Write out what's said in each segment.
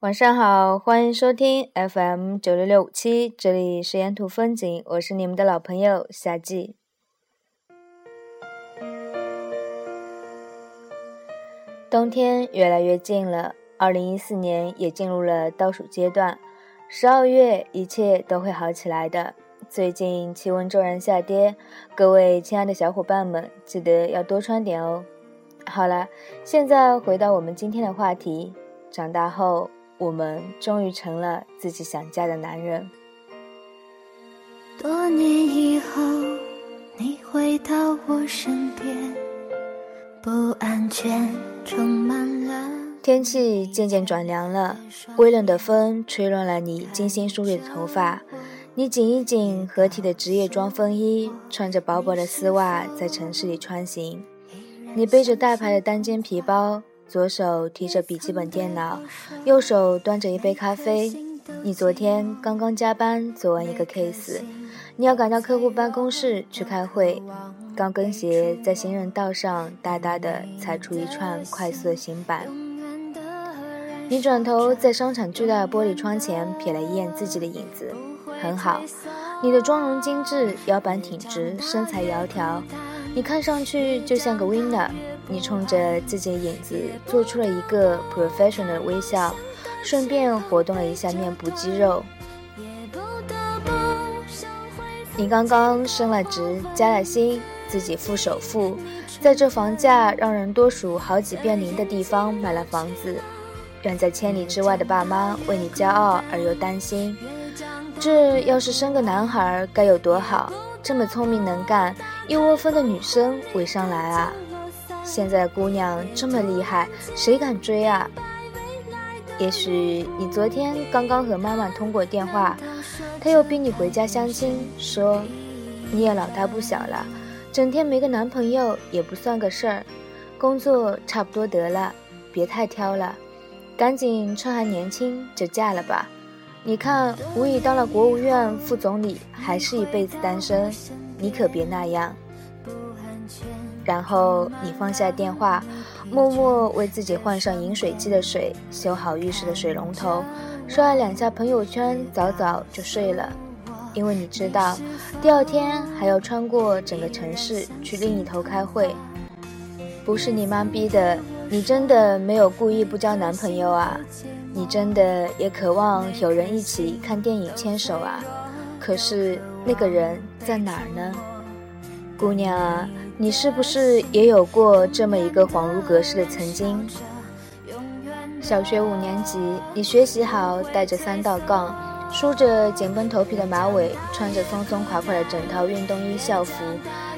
晚上好，欢迎收听 FM 九六六五七，这里是沿途风景，我是你们的老朋友夏季。冬天越来越近了，二零一四年也进入了倒数阶段，十二月一切都会好起来的。最近气温骤然下跌，各位亲爱的小伙伴们，记得要多穿点哦。好了，现在回到我们今天的话题，长大后。我们终于成了自己想嫁的男人。多年以后，你回到我身边，不安全充满了。天气渐渐转凉了，微冷的风吹乱了你精心梳理的头发。你紧一紧合体的职业装风衣，穿着薄薄的丝袜在城市里穿行。你背着大牌的单肩皮包。左手提着笔记本电脑，右手端着一杯咖啡。你昨天刚刚加班做完一个 case，你要赶到客户办公室去开会。高跟鞋在行人道上大大的踩出一串快速的行板。你转头在商场巨大的玻璃窗前瞥了一眼自己的影子，很好。你的妆容精致，腰板挺直，身材窈窕，你看上去就像个 winner。你冲着自己的影子做出了一个 professional 的微笑，顺便活动了一下面部肌肉。你刚刚升了职，加了薪，自己付首付，在这房价让人多数好几遍零的地方买了房子，远在千里之外的爸妈为你骄傲而又担心。这要是生个男孩该有多好！这么聪明能干，一窝蜂的女生围上来啊！现在姑娘这么厉害，谁敢追啊？也许你昨天刚刚和妈妈通过电话，她又逼你回家相亲，说你也老大不小了，整天没个男朋友也不算个事儿，工作差不多得了，别太挑了，赶紧趁还年轻就嫁了吧。你看吴宇当了国务院副总理，还是一辈子单身，你可别那样。然后你放下电话，默默为自己换上饮水机的水，修好浴室的水龙头，刷了两下朋友圈，早早就睡了。因为你知道，第二天还要穿过整个城市去另一头开会。不是你妈逼的，你真的没有故意不交男朋友啊？你真的也渴望有人一起看电影牵手啊？可是那个人在哪儿呢？姑娘啊！你是不是也有过这么一个恍如隔世的曾经？小学五年级，你学习好，带着三道杠，梳着紧绷头皮的马尾，穿着松松垮垮的整套运动衣校服，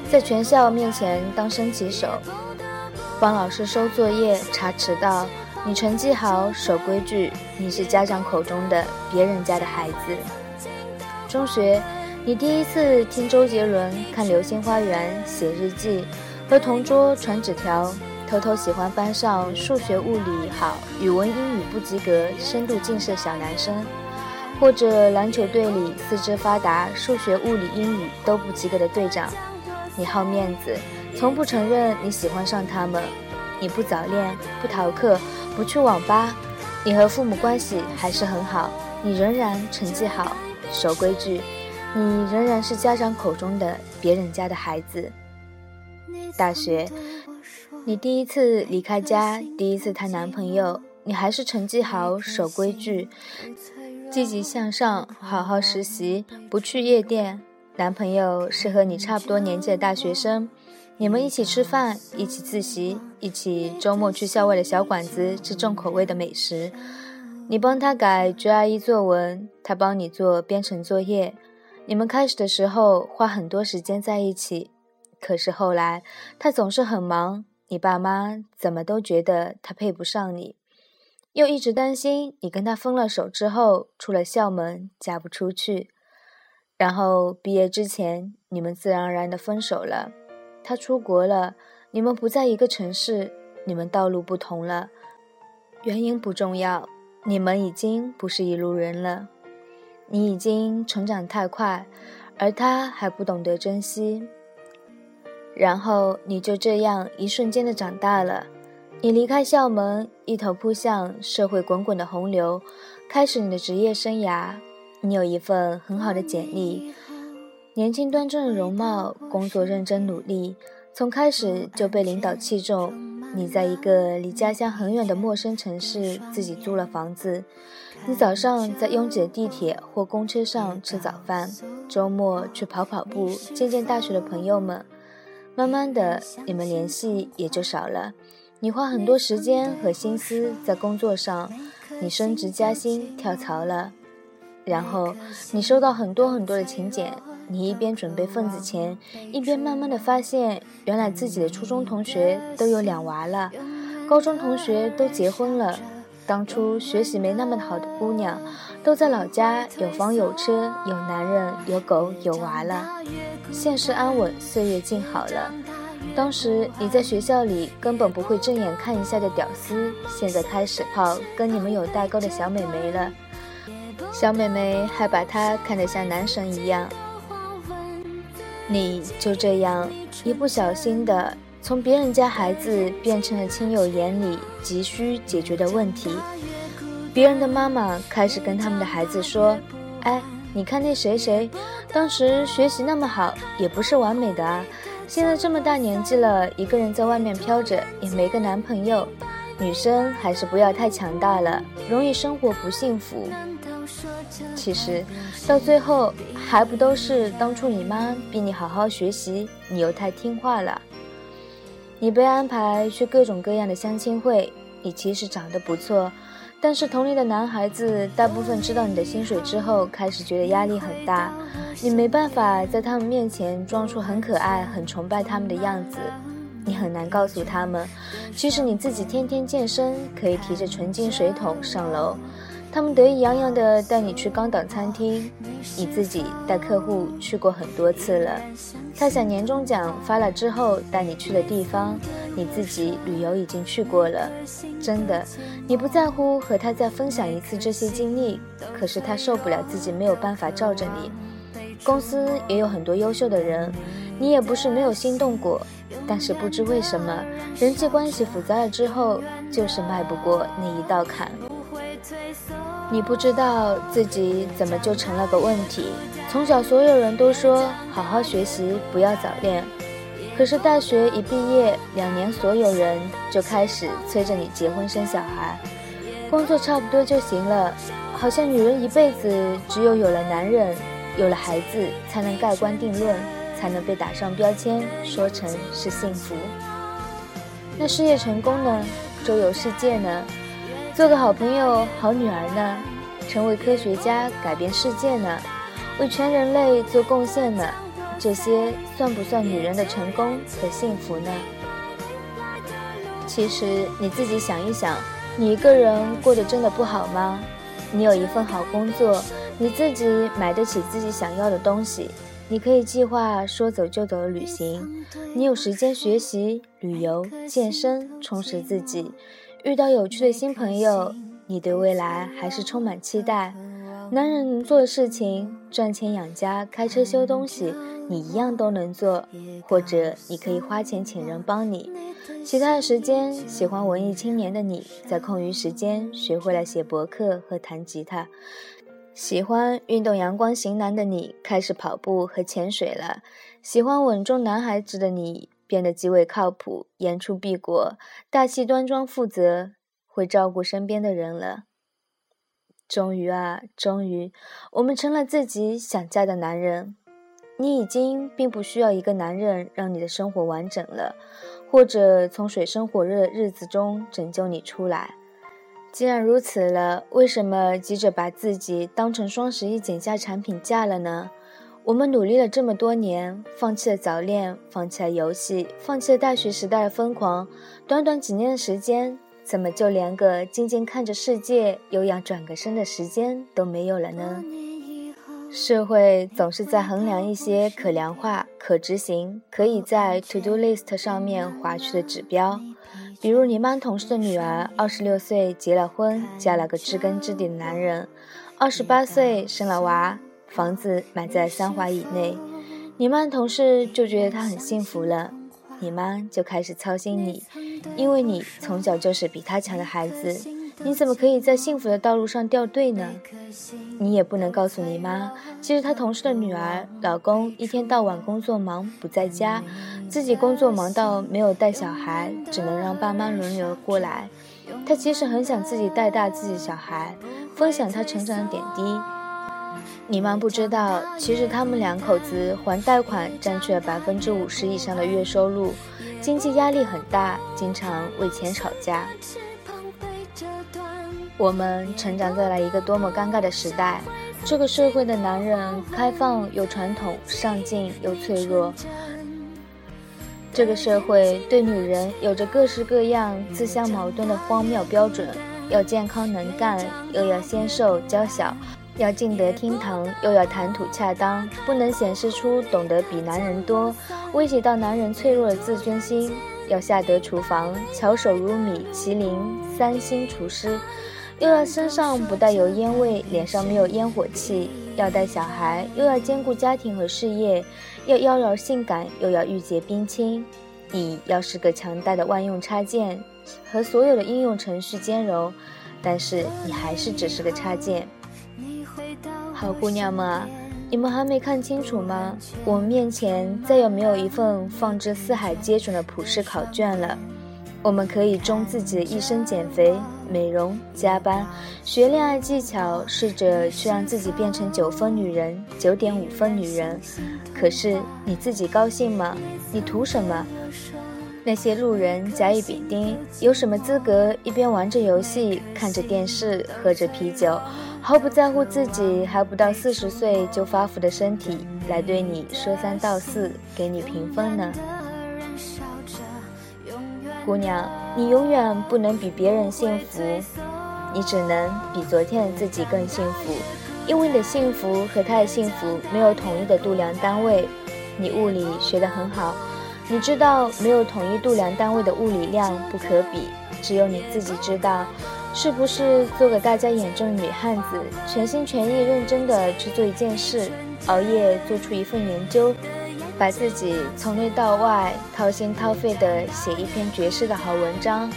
在全校面前当升旗手，帮老师收作业、查迟到。你成绩好，守规矩，你是家长口中的别人家的孩子。中学。你第一次听周杰伦，看《流星花园》，写日记，和同桌传纸条，偷偷喜欢班上数学、物理好、语文、英语不及格、深度近视小男生，或者篮球队里四肢发达、数学、物理、英语都不及格的队长。你好面子，从不承认你喜欢上他们。你不早恋，不逃课，不去网吧。你和父母关系还是很好，你仍然成绩好，守规矩。你仍然是家长口中的别人家的孩子。大学，你第一次离开家，第一次谈男朋友，你还是成绩好，守规矩，积极向上，好好实习，不去夜店。男朋友是和你差不多年纪的大学生，你们一起吃饭，一起自习，一起周末去校外的小馆子吃重口味的美食。你帮他改 GRE 作文，他帮你做编程作业。你们开始的时候花很多时间在一起，可是后来他总是很忙，你爸妈怎么都觉得他配不上你，又一直担心你跟他分了手之后出了校门嫁不出去，然后毕业之前你们自然而然的分手了，他出国了，你们不在一个城市，你们道路不同了，原因不重要，你们已经不是一路人了。你已经成长太快，而他还不懂得珍惜。然后你就这样一瞬间的长大了，你离开校门，一头扑向社会滚滚的洪流，开始你的职业生涯。你有一份很好的简历，年轻端正的容貌，工作认真努力，从开始就被领导器重。你在一个离家乡很远的陌生城市自己租了房子，你早上在拥挤的地铁或公车上吃早饭，周末去跑跑步，见见大学的朋友们。慢慢的，你们联系也就少了。你花很多时间和心思在工作上，你升职加薪，跳槽了。然后你收到很多很多的请柬，你一边准备份子钱，一边慢慢的发现，原来自己的初中同学都有两娃了，高中同学都结婚了，当初学习没那么好的姑娘，都在老家有房有车有男人有狗有娃了，现实安稳，岁月静好了。当时你在学校里根本不会正眼看一下的屌丝，现在开始泡跟你们有代沟的小美眉了。小美眉还把他看得像男神一样，你就这样一不小心的从别人家孩子变成了亲友眼里急需解决的问题。别人的妈妈开始跟他们的孩子说：“哎，你看那谁谁，当时学习那么好，也不是完美的啊。现在这么大年纪了，一个人在外面飘着，也没个男朋友。女生还是不要太强大了，容易生活不幸福。”其实，到最后还不都是当初你妈逼你好好学习，你又太听话了。你被安排去各种各样的相亲会，你其实长得不错，但是同龄的男孩子大部分知道你的薪水之后，开始觉得压力很大。你没办法在他们面前装出很可爱、很崇拜他们的样子，你很难告诉他们，其实你自己天天健身，可以提着纯净水桶上楼。他们得意洋洋地带你去高档餐厅，你自己带客户去过很多次了。他想年终奖发了之后带你去的地方，你自己旅游已经去过了。真的，你不在乎和他再分享一次这些经历，可是他受不了自己没有办法罩着你。公司也有很多优秀的人，你也不是没有心动过，但是不知为什么，人际关系复杂了之后，就是迈不过那一道坎。你不知道自己怎么就成了个问题。从小所有人都说好好学习，不要早恋。可是大学一毕业两年，所有人就开始催着你结婚生小孩，工作差不多就行了。好像女人一辈子只有有了男人，有了孩子，才能盖棺定论，才能被打上标签，说成是幸福。那事业成功呢？周游世界呢？做个好朋友、好女儿呢，成为科学家、改变世界呢，为全人类做贡献呢，这些算不算女人的成功和幸福呢？其实你自己想一想，你一个人过得真的不好吗？你有一份好工作，你自己买得起自己想要的东西，你可以计划说走就走的旅行，你有时间学习、旅游、健身，充实自己。遇到有趣的新朋友，你对未来还是充满期待。男人能做的事情，赚钱养家、开车修东西，你一样都能做。或者你可以花钱请人帮你。其他的时间，喜欢文艺青年的你，在空余时间学会了写博客和弹吉他。喜欢运动阳光型男的你，开始跑步和潜水了。喜欢稳重男孩子的你。变得极为靠谱，言出必果，大气端庄，负责，会照顾身边的人了。终于啊，终于，我们成了自己想嫁的男人。你已经并不需要一个男人让你的生活完整了，或者从水深火热的日子中拯救你出来。既然如此了，为什么急着把自己当成双十一减价产品嫁了呢？我们努力了这么多年，放弃了早恋，放弃了游戏，放弃了大学时代的疯狂。短短几年的时间，怎么就连个静静看着世界、有氧转个身的时间都没有了呢？社会总是在衡量一些可量化、可执行、可以在 to do list 上面划去的指标，比如你班同事的女儿，二十六岁结了婚，嫁了个知根知底的男人，二十八岁生了娃。房子买在三环以内，你妈同事就觉得她很幸福了，你妈就开始操心你，因为你从小就是比他强的孩子，你怎么可以在幸福的道路上掉队呢？你也不能告诉你妈，其实她同事的女儿老公一天到晚工作忙不在家，自己工作忙到没有带小孩，只能让爸妈轮流过来。他其实很想自己带大自己的小孩，分享他成长的点滴。你妈不知道，其实他们两口子还贷款占据了百分之五十以上的月收入。经济压力很大，经常为钱吵架。我们成长在了一个多么尴尬的时代！这个社会的男人开放又传统，上进又脆弱。这个社会对女人有着各式各样自相矛盾的荒谬标准：要健康能干，又要纤瘦娇小；要进得厅堂，又要谈吐恰当，不能显示出懂得比男人多。威胁到男人脆弱的自尊心，要下得厨房，巧手如米其林三星厨师；又要身上不带有烟味，脸上没有烟火气；要带小孩，又要兼顾家庭和事业；要妖娆性感，又要玉洁冰清。你要是个强大的万用插件，和所有的应用程序兼容，但是你还是只是个插件。好姑娘们啊。你们还没看清楚吗？我们面前再也没有一份放置四海皆准的普世考卷了。我们可以终自己的一生减肥、美容、加班、学恋爱技巧，试着去让自己变成九分女人、九点五分女人。可是你自己高兴吗？你图什么？那些路人甲乙丙丁有什么资格一边玩着游戏、看着电视、喝着啤酒？毫不在乎自己还不到四十岁就发福的身体来对你说三道四，给你评分呢？姑娘，你永远不能比别人幸福，你只能比昨天的自己更幸福，因为你的幸福和他的幸福没有统一的度量单位。你物理学得很好，你知道没有统一度量单位的物理量不可比，只有你自己知道。是不是做个大家眼中的女汉子，全心全意、认真的去做一件事，熬夜做出一份研究，把自己从内到外掏心掏肺的写一篇绝世的好文章，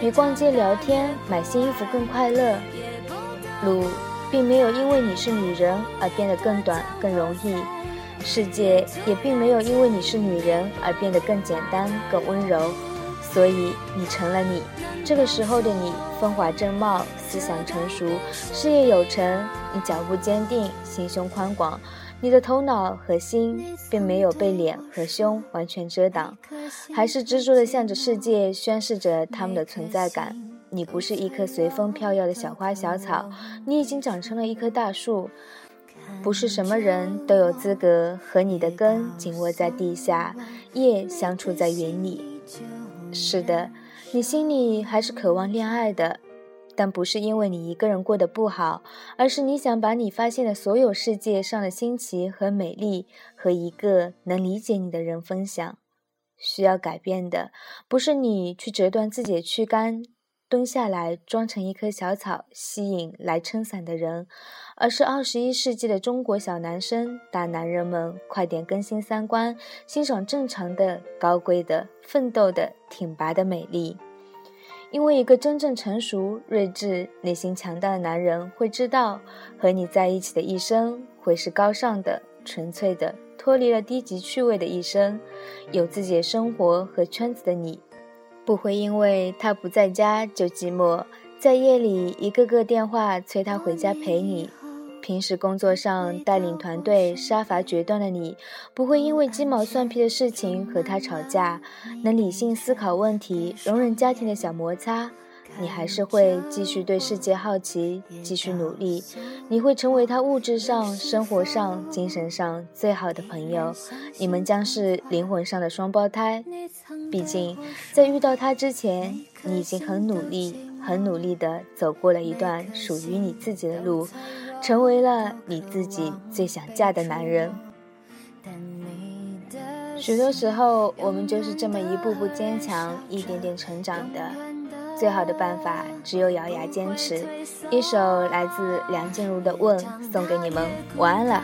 比逛街聊天买新衣服更快乐？路并没有因为你是女人而变得更短更容易，世界也并没有因为你是女人而变得更简单更温柔。所以你成了你，这个时候的你风华正茂，思想成熟，事业有成。你脚步坚定，心胸宽广，你的头脑和心并没有被脸和胸完全遮挡，还是执着地向着世界宣示着他们的存在感。你不是一棵随风飘摇的小花小草，你已经长成了一棵大树。不是什么人都有资格和你的根紧握在地下，叶相触在云里。是的，你心里还是渴望恋爱的，但不是因为你一个人过得不好，而是你想把你发现的所有世界上的新奇和美丽和一个能理解你的人分享。需要改变的，不是你去折断自己的躯干，蹲下来装成一棵小草，吸引来撑伞的人。而是二十一世纪的中国小男生、大男人们，快点更新三观，欣赏正常的、高贵的、奋斗的、挺拔的美丽。因为一个真正成熟、睿智、内心强大的男人会知道，和你在一起的一生会是高尚的、纯粹的，脱离了低级趣味的一生。有自己的生活和圈子的你，不会因为他不在家就寂寞，在夜里一个个电话催他回家陪你。平时工作上带领团队杀伐决断的你，不会因为鸡毛蒜皮的事情和他吵架，能理性思考问题，容忍家庭的小摩擦，你还是会继续对世界好奇，继续努力。你会成为他物质上、生活上、精神上最好的朋友，你们将是灵魂上的双胞胎。毕竟，在遇到他之前，你已经很努力、很努力地走过了一段属于你自己的路。成为了你自己最想嫁的男人。许多时候，我们就是这么一步步坚强，一点点成长的。最好的办法只有咬牙坚持。一首来自梁静茹的《问》送给你们，晚安了。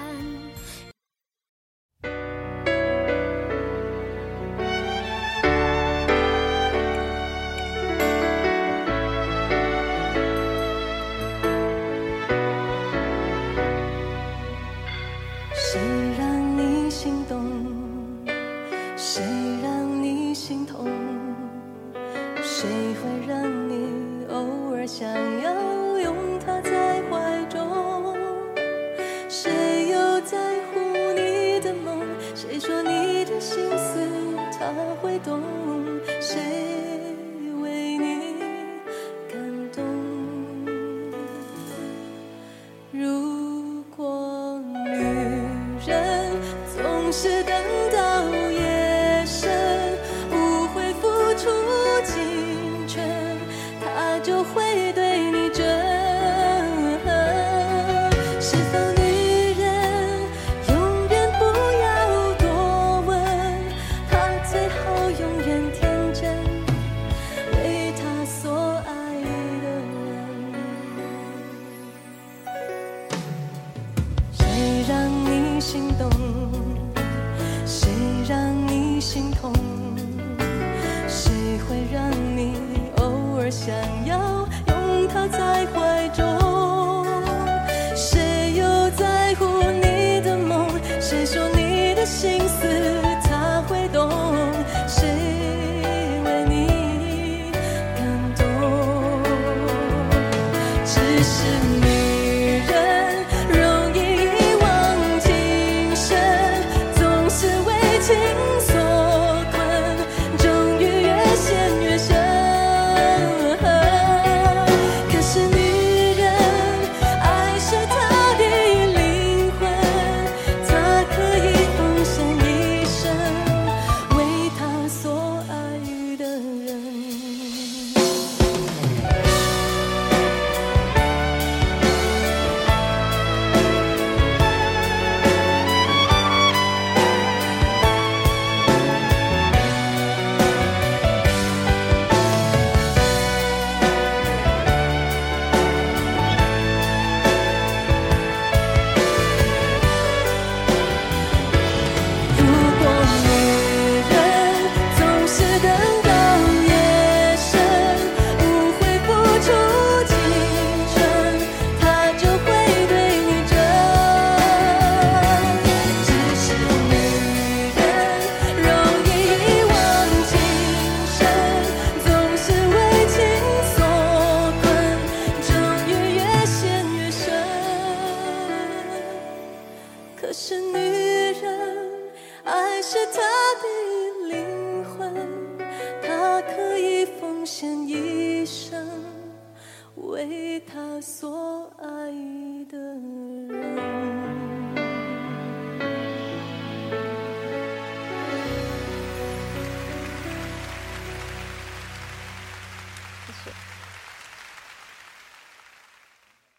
情